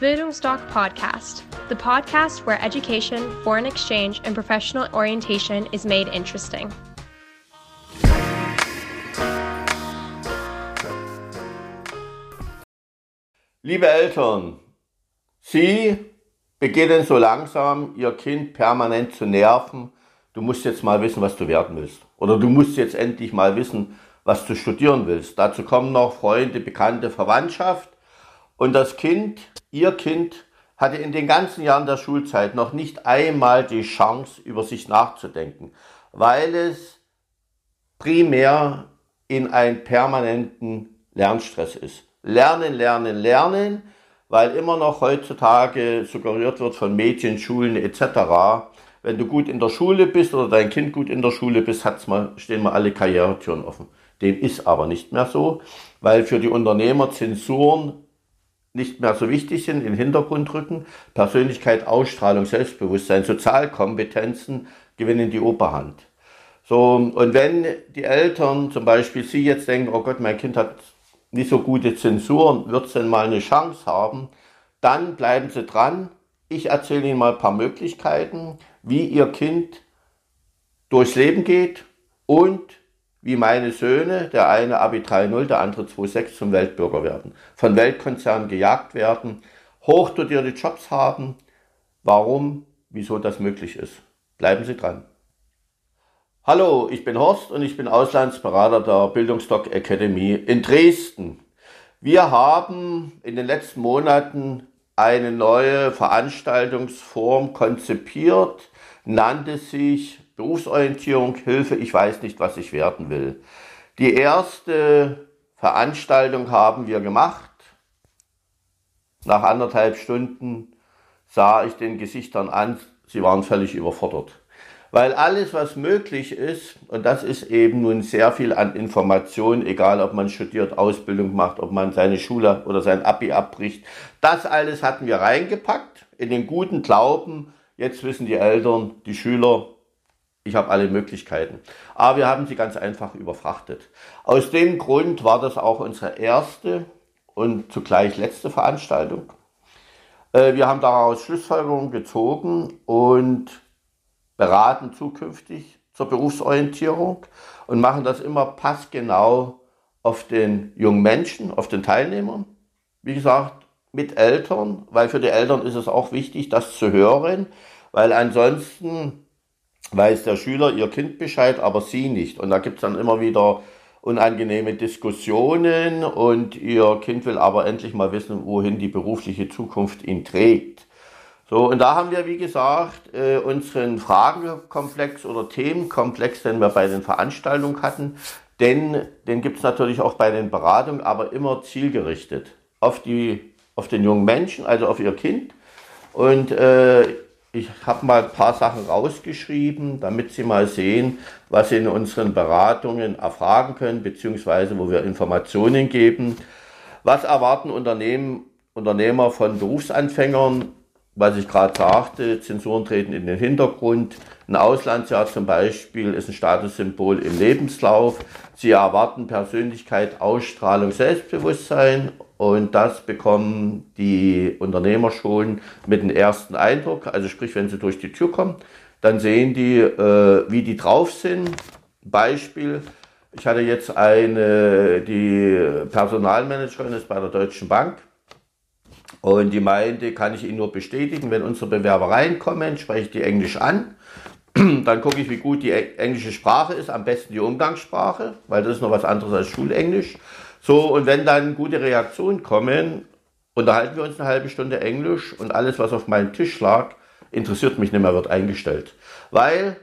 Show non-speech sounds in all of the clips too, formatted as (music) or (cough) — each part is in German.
Bildungsdoc Podcast, the podcast where education, foreign exchange, and professional orientation is made interesting. Liebe Eltern, Sie beginnen so langsam, Ihr Kind permanent zu nerven. Du musst jetzt mal wissen, was du werden willst. Oder du musst jetzt endlich mal wissen, was du studieren willst. Dazu kommen noch Freunde, Bekannte, Verwandtschaft. Und das Kind, ihr Kind, hatte in den ganzen Jahren der Schulzeit noch nicht einmal die Chance, über sich nachzudenken, weil es primär in einen permanenten Lernstress ist. Lernen, lernen, lernen, weil immer noch heutzutage suggeriert wird von Mädchen, Schulen etc., wenn du gut in der Schule bist oder dein Kind gut in der Schule bist, hat's mal, stehen mal alle Karrieretüren offen. Dem ist aber nicht mehr so, weil für die Unternehmer Zensuren nicht mehr so wichtig sind, in den Hintergrund rücken. Persönlichkeit, Ausstrahlung, Selbstbewusstsein, Sozialkompetenzen gewinnen die Oberhand. So, und wenn die Eltern zum Beispiel Sie jetzt denken, oh Gott, mein Kind hat nicht so gute Zensuren, wird es denn mal eine Chance haben, dann bleiben Sie dran. Ich erzähle Ihnen mal ein paar Möglichkeiten, wie Ihr Kind durchs Leben geht und wie meine Söhne, der eine Abi 3.0, der andere 2.6 zum Weltbürger werden, von Weltkonzernen gejagt werden, hochdotierte Jobs haben. Warum, wieso das möglich ist. Bleiben Sie dran. Hallo, ich bin Horst und ich bin Auslandsberater der Bildungsdoc Academy in Dresden. Wir haben in den letzten Monaten eine neue Veranstaltungsform konzipiert, nannte sich Berufsorientierung, Hilfe, ich weiß nicht, was ich werden will. Die erste Veranstaltung haben wir gemacht. Nach anderthalb Stunden sah ich den Gesichtern an, sie waren völlig überfordert. Weil alles, was möglich ist, und das ist eben nun sehr viel an Informationen, egal ob man studiert, Ausbildung macht, ob man seine Schule oder sein Abi abbricht, das alles hatten wir reingepackt in den guten Glauben. Jetzt wissen die Eltern, die Schüler, ich habe alle Möglichkeiten. Aber wir haben sie ganz einfach überfrachtet. Aus dem Grund war das auch unsere erste und zugleich letzte Veranstaltung. Äh, wir haben daraus Schlussfolgerungen gezogen und beraten zukünftig zur Berufsorientierung und machen das immer passgenau auf den jungen Menschen, auf den Teilnehmern. Wie gesagt, mit Eltern, weil für die Eltern ist es auch wichtig, das zu hören, weil ansonsten weiß der Schüler ihr Kind Bescheid, aber sie nicht. Und da gibt's dann immer wieder unangenehme Diskussionen und ihr Kind will aber endlich mal wissen, wohin die berufliche Zukunft ihn trägt. So, und da haben wir, wie gesagt, äh, unseren Fragenkomplex oder Themenkomplex, den wir bei den Veranstaltungen hatten, denn den gibt's natürlich auch bei den Beratungen, aber immer zielgerichtet auf, die, auf den jungen Menschen, also auf ihr Kind. Und äh, ich habe mal ein paar Sachen rausgeschrieben, damit Sie mal sehen, was Sie in unseren Beratungen erfragen können, beziehungsweise wo wir Informationen geben. Was erwarten Unternehmen, Unternehmer von Berufsanfängern? Was ich gerade sagte, Zensuren treten in den Hintergrund. Ein Auslandsjahr zum Beispiel ist ein Statussymbol im Lebenslauf. Sie erwarten Persönlichkeit, Ausstrahlung, Selbstbewusstsein und das bekommen die Unternehmer schon mit dem ersten Eindruck. Also sprich, wenn sie durch die Tür kommen, dann sehen die, äh, wie die drauf sind. Beispiel, ich hatte jetzt eine, die Personalmanagerin ist bei der Deutschen Bank. Und die meinte, kann ich Ihnen nur bestätigen, wenn unsere Bewerber reinkommen, spreche ich die Englisch an. (clears throat) Dann gucke ich, wie gut die englische Sprache ist, am besten die Umgangssprache, weil das ist noch was anderes als Schulenglisch. So, und wenn dann gute Reaktionen kommen, unterhalten wir uns eine halbe Stunde Englisch und alles, was auf meinem Tisch lag, interessiert mich nicht mehr, wird eingestellt. Weil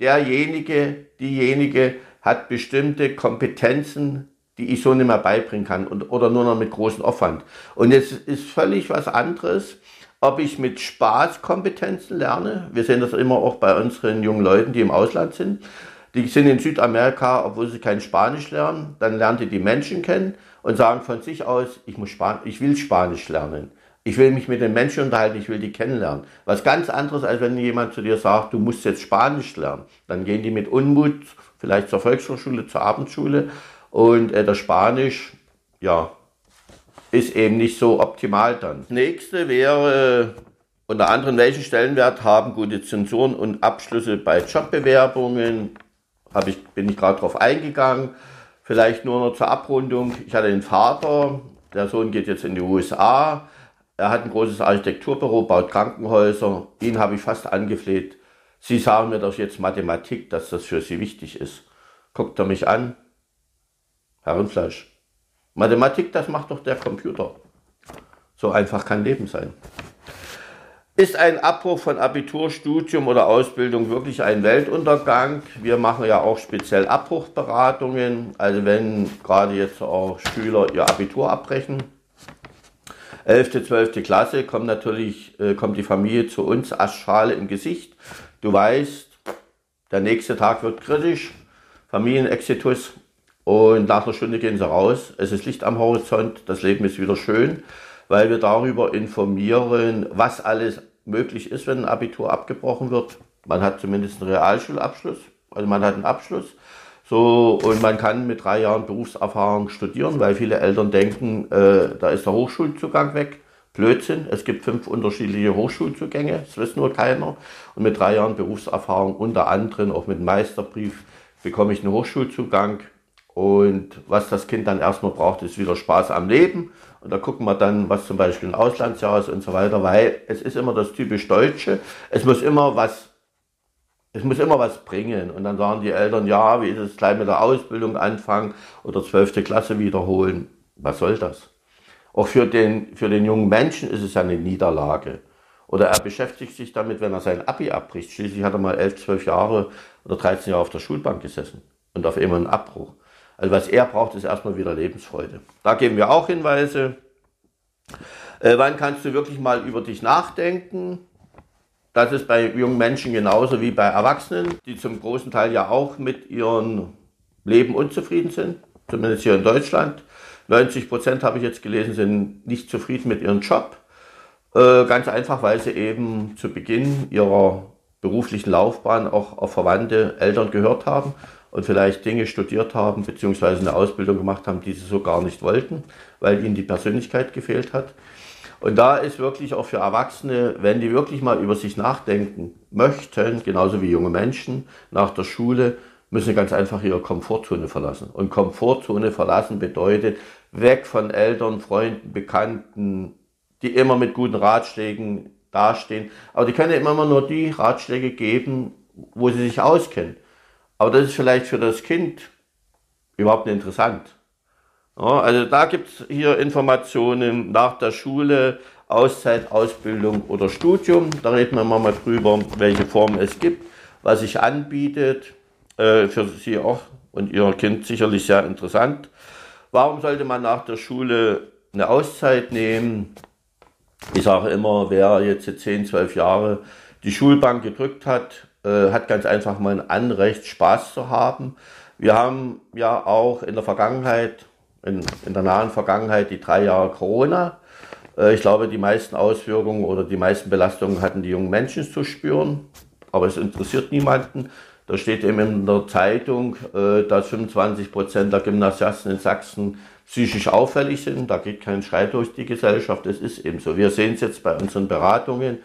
derjenige, diejenige hat bestimmte Kompetenzen, die ich so nicht mehr beibringen kann und, oder nur noch mit großem Aufwand. Und jetzt ist völlig was anderes, ob ich mit Spaß Kompetenzen lerne. Wir sehen das immer auch bei unseren jungen Leuten, die im Ausland sind. Die sind in Südamerika, obwohl sie kein Spanisch lernen. Dann lernen die die Menschen kennen und sagen von sich aus, ich, muss Span ich will Spanisch lernen. Ich will mich mit den Menschen unterhalten, ich will die kennenlernen. Was ganz anderes, als wenn jemand zu dir sagt, du musst jetzt Spanisch lernen. Dann gehen die mit Unmut vielleicht zur Volkshochschule, zur Abendschule und äh, das Spanisch, ja, ist eben nicht so optimal dann. Das nächste wäre unter anderem, welchen Stellenwert haben gute Zensuren und Abschlüsse bei Jobbewerbungen? Hab ich, bin ich gerade drauf eingegangen. Vielleicht nur noch zur Abrundung. Ich hatte einen Vater, der Sohn geht jetzt in die USA. Er hat ein großes Architekturbüro, baut Krankenhäuser. Ihn habe ich fast angefleht. Sie sagen mir doch jetzt Mathematik, dass das für Sie wichtig ist. Guckt er mich an. Herr Rindfleisch, Mathematik, das macht doch der Computer. So einfach kann Leben sein. Ist ein Abbruch von Abiturstudium oder Ausbildung wirklich ein Weltuntergang? Wir machen ja auch speziell Abbruchberatungen. Also wenn gerade jetzt auch Schüler ihr Abitur abbrechen, 11., 12. Klasse, kommt natürlich äh, kommt die Familie zu uns, Aschschale im Gesicht. Du weißt, der nächste Tag wird kritisch, Familienexitus und nach einer Stunde gehen sie raus. Es ist Licht am Horizont, das Leben ist wieder schön, weil wir darüber informieren, was alles möglich ist, wenn ein Abitur abgebrochen wird. Man hat zumindest einen Realschulabschluss, also man hat einen Abschluss. So, und man kann mit drei Jahren Berufserfahrung studieren, weil viele Eltern denken, äh, da ist der Hochschulzugang weg. Blödsinn, es gibt fünf unterschiedliche Hochschulzugänge, das weiß nur keiner. Und mit drei Jahren Berufserfahrung, unter anderem auch mit Meisterbrief, bekomme ich einen Hochschulzugang. Und was das Kind dann erstmal braucht, ist wieder Spaß am Leben und da gucken wir dann, was zum Beispiel ein Auslandsjahr ist und so weiter, weil es ist immer das typisch Deutsche. Es muss immer was, es muss immer was bringen. Und dann sagen die Eltern, ja, wie ist es gleich mit der Ausbildung anfangen oder zwölfte Klasse wiederholen? Was soll das? Auch für den, für den jungen Menschen ist es ja eine Niederlage. Oder er beschäftigt sich damit, wenn er sein Abi abbricht. Schließlich hat er mal elf, zwölf Jahre oder 13 Jahre auf der Schulbank gesessen und auf einmal einen Abbruch. Also was er braucht, ist erstmal wieder Lebensfreude. Da geben wir auch Hinweise. Äh, wann kannst du wirklich mal über dich nachdenken? Das ist bei jungen Menschen genauso wie bei Erwachsenen, die zum großen Teil ja auch mit ihrem Leben unzufrieden sind, zumindest hier in Deutschland. 90 Prozent habe ich jetzt gelesen, sind nicht zufrieden mit ihrem Job. Äh, ganz einfach, weil sie eben zu Beginn ihrer beruflichen Laufbahn auch auf verwandte Eltern gehört haben und vielleicht Dinge studiert haben, beziehungsweise eine Ausbildung gemacht haben, die sie so gar nicht wollten, weil ihnen die Persönlichkeit gefehlt hat. Und da ist wirklich auch für Erwachsene, wenn die wirklich mal über sich nachdenken möchten, genauso wie junge Menschen nach der Schule, müssen ganz einfach ihre Komfortzone verlassen. Und Komfortzone verlassen bedeutet weg von Eltern, Freunden, Bekannten, die immer mit guten Ratschlägen dastehen. Aber die können immer nur die Ratschläge geben, wo sie sich auskennen. Aber das ist vielleicht für das Kind überhaupt nicht interessant. Ja, also da gibt es hier Informationen nach der Schule, Auszeit, Ausbildung oder Studium. Da reden wir mal drüber, welche Formen es gibt, was sich anbietet. Äh, für Sie auch und Ihr Kind sicherlich sehr interessant. Warum sollte man nach der Schule eine Auszeit nehmen? Ich sage immer, wer jetzt 10, 12 Jahre die Schulbank gedrückt hat, äh, hat ganz einfach mal ein Anrecht, Spaß zu haben. Wir haben ja auch in der Vergangenheit, in, in der nahen Vergangenheit, die drei Jahre Corona. Äh, ich glaube, die meisten Auswirkungen oder die meisten Belastungen hatten die jungen Menschen zu spüren. Aber es interessiert niemanden. Da steht eben in der Zeitung, äh, dass 25 Prozent der Gymnasiasten in Sachsen psychisch auffällig sind. Da geht kein Schrei durch die Gesellschaft. Es ist eben so. Wir sehen es jetzt bei unseren Beratungen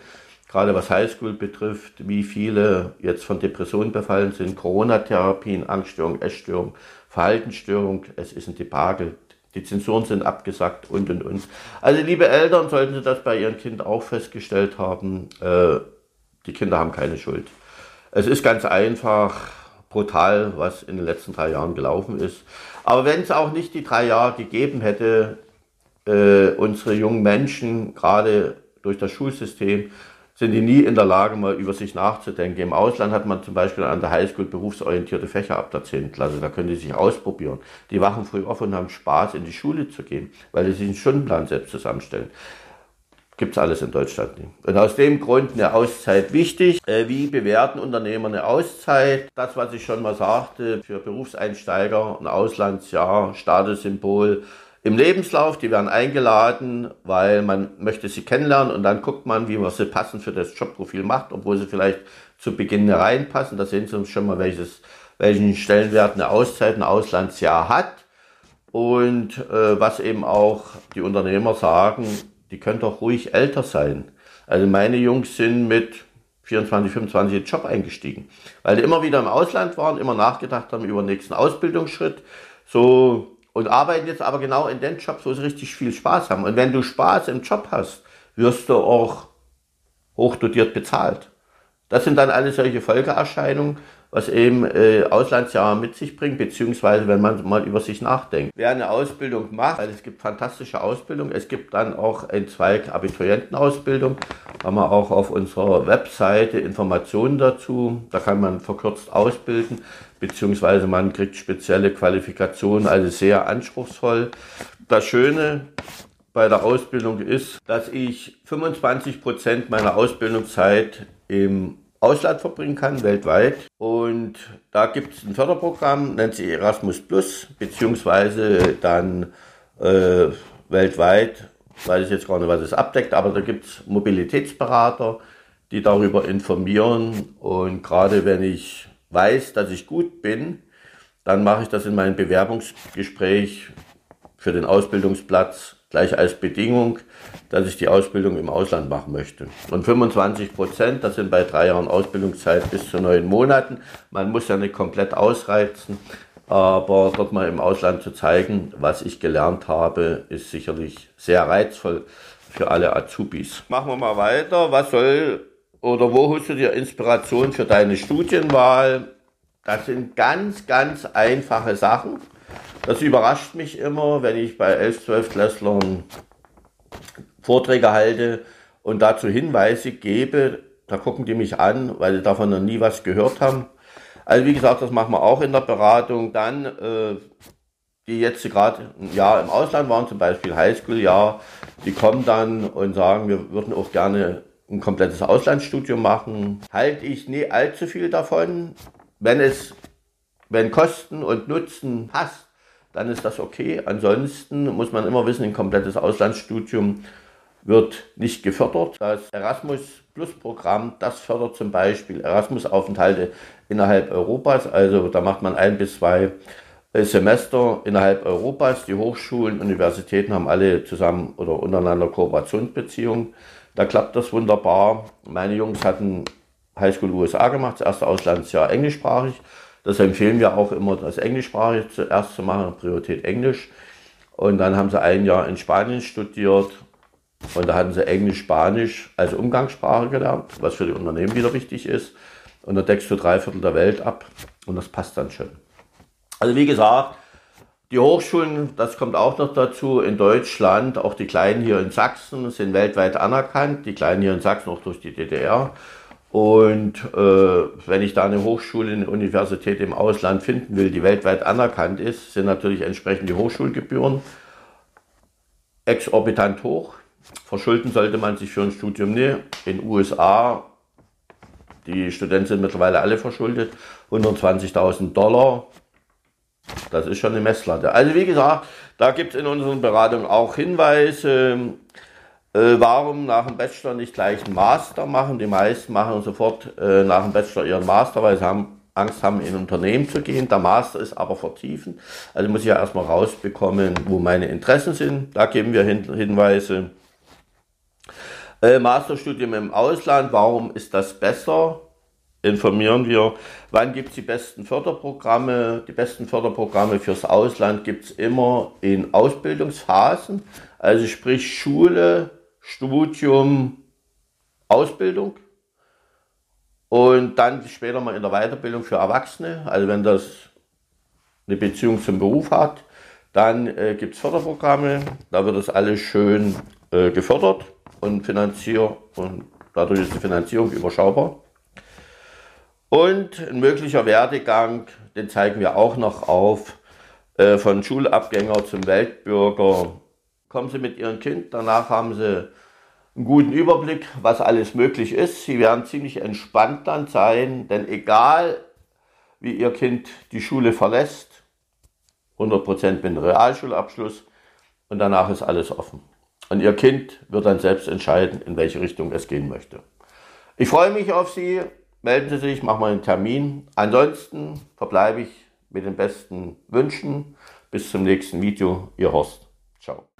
gerade was Highschool betrifft, wie viele jetzt von Depressionen befallen sind, Corona-Therapien, Angststörung, Essstörung, Verhaltensstörung, es ist ein Debakel. Die Zensuren sind abgesagt und und und. Also liebe Eltern, sollten Sie das bei Ihrem Kind auch festgestellt haben, äh, die Kinder haben keine Schuld. Es ist ganz einfach brutal, was in den letzten drei Jahren gelaufen ist. Aber wenn es auch nicht die drei Jahre gegeben hätte, äh, unsere jungen Menschen, gerade durch das Schulsystem, sind die nie in der Lage, mal über sich nachzudenken. Im Ausland hat man zum Beispiel an der Highschool berufsorientierte Fächer ab der 10. Klasse. Da können die sich ausprobieren. Die wachen früh auf und haben Spaß, in die Schule zu gehen, weil die sich einen Stundenplan selbst zusammenstellen. Gibt's alles in Deutschland nicht. Und aus dem Grund eine Auszeit wichtig. Äh, wie bewerten Unternehmer eine Auszeit? Das, was ich schon mal sagte, für Berufseinsteiger ein Auslandsjahr, Statussymbol, im Lebenslauf, die werden eingeladen, weil man möchte sie kennenlernen und dann guckt man, wie man sie passend für das Jobprofil macht, obwohl sie vielleicht zu Beginn reinpassen. Da sehen Sie uns schon mal, welches, welchen Stellenwert eine Auszeit, ein Auslandsjahr hat. Und äh, was eben auch die Unternehmer sagen, die können doch ruhig älter sein. Also meine Jungs sind mit 24, 25 in den Job eingestiegen, weil die immer wieder im Ausland waren, immer nachgedacht haben über den nächsten Ausbildungsschritt. So und arbeiten jetzt aber genau in den Jobs, wo sie richtig viel Spaß haben. Und wenn du Spaß im Job hast, wirst du auch hochdotiert bezahlt. Das sind dann alle solche Folgeerscheinungen, was eben äh, Auslandsjahre mit sich bringt, beziehungsweise wenn man mal über sich nachdenkt. Wer eine Ausbildung macht, also es gibt fantastische Ausbildung, es gibt dann auch ein Zweig Abiturientenausbildung, haben wir auch auf unserer Webseite Informationen dazu, da kann man verkürzt ausbilden, beziehungsweise man kriegt spezielle Qualifikationen, also sehr anspruchsvoll. Das Schöne bei der Ausbildung ist, dass ich 25 Prozent meiner Ausbildungszeit im Ausland verbringen kann, weltweit. Und da gibt es ein Förderprogramm, nennt sich Erasmus Plus, beziehungsweise dann äh, weltweit, weiß ich jetzt gar nicht, was es abdeckt, aber da gibt es Mobilitätsberater, die darüber informieren. Und gerade wenn ich weiß, dass ich gut bin, dann mache ich das in meinem Bewerbungsgespräch für den Ausbildungsplatz gleich als Bedingung, dass ich die Ausbildung im Ausland machen möchte. Und 25 Prozent, das sind bei drei Jahren Ausbildungszeit bis zu neun Monaten. Man muss ja nicht komplett ausreizen, aber dort mal im Ausland zu zeigen, was ich gelernt habe, ist sicherlich sehr reizvoll für alle Azubis. Machen wir mal weiter. Was soll oder wo holst du dir Inspiration für deine Studienwahl? Das sind ganz, ganz einfache Sachen. Das überrascht mich immer, wenn ich bei 11, 12 Klässlern Vorträge halte und dazu Hinweise gebe. Da gucken die mich an, weil sie davon noch nie was gehört haben. Also wie gesagt, das machen wir auch in der Beratung. Dann, äh, die jetzt gerade ein Jahr im Ausland waren, zum Beispiel Highschool-Jahr, die kommen dann und sagen, wir würden auch gerne ein komplettes Auslandsstudium machen. Halte ich nie allzu viel davon. Wenn es, wenn Kosten und Nutzen passt, dann ist das okay. Ansonsten muss man immer wissen, ein komplettes Auslandsstudium wird nicht gefördert. Das Erasmus Plus Programm, das fördert zum Beispiel Erasmus-Aufenthalte innerhalb Europas. Also da macht man ein bis zwei Semester innerhalb Europas. Die Hochschulen, Universitäten haben alle zusammen oder untereinander Kooperationsbeziehungen. Da klappt das wunderbar. Meine Jungs hatten Highschool USA gemacht, das erste Auslandsjahr englischsprachig. Das empfehlen wir auch immer, das Englischsprachig zuerst zu machen, Priorität Englisch. Und dann haben sie ein Jahr in Spanien studiert und da hatten sie Englisch, Spanisch als Umgangssprache gelernt, was für die Unternehmen wieder wichtig ist. Und da deckst du drei Viertel der Welt ab und das passt dann schon. Also wie gesagt, die Hochschulen, das kommt auch noch dazu, in Deutschland, auch die kleinen hier in Sachsen sind weltweit anerkannt, die kleinen hier in Sachsen auch durch die DDR. Und äh, wenn ich da eine Hochschule, eine Universität im Ausland finden will, die weltweit anerkannt ist, sind natürlich entsprechend die Hochschulgebühren exorbitant hoch. Verschulden sollte man sich für ein Studium nicht. In USA, die Studenten sind mittlerweile alle verschuldet, 120.000 Dollar. Das ist schon eine Messlatte. Also wie gesagt, da gibt es in unseren Beratungen auch Hinweise. Äh, warum nach dem Bachelor nicht gleich einen Master machen? Die meisten machen sofort äh, nach dem Bachelor ihren Master, weil sie haben, Angst haben, in ein Unternehmen zu gehen. Der Master ist aber vertiefen. Also muss ich ja erstmal rausbekommen, wo meine Interessen sind. Da geben wir Hin Hinweise. Äh, Masterstudium im Ausland, warum ist das besser? Informieren wir, wann gibt es die besten Förderprogramme? Die besten Förderprogramme fürs Ausland gibt es immer in Ausbildungsphasen, also sprich Schule, Studium, Ausbildung und dann später mal in der Weiterbildung für Erwachsene, also wenn das eine Beziehung zum Beruf hat, dann äh, gibt es Förderprogramme, da wird das alles schön äh, gefördert und finanziert und dadurch ist die Finanzierung überschaubar. Und ein möglicher Werdegang, den zeigen wir auch noch auf, äh, von Schulabgänger zum Weltbürger kommen Sie mit Ihrem Kind, danach haben Sie einen guten Überblick, was alles möglich ist. Sie werden ziemlich entspannt dann sein, denn egal wie Ihr Kind die Schule verlässt, 100% mit Realschulabschluss und danach ist alles offen. Und Ihr Kind wird dann selbst entscheiden, in welche Richtung es gehen möchte. Ich freue mich auf Sie. Melden Sie sich, machen wir einen Termin. Ansonsten verbleibe ich mit den besten Wünschen Bis zum nächsten Video. Ihr Horst. Ciao.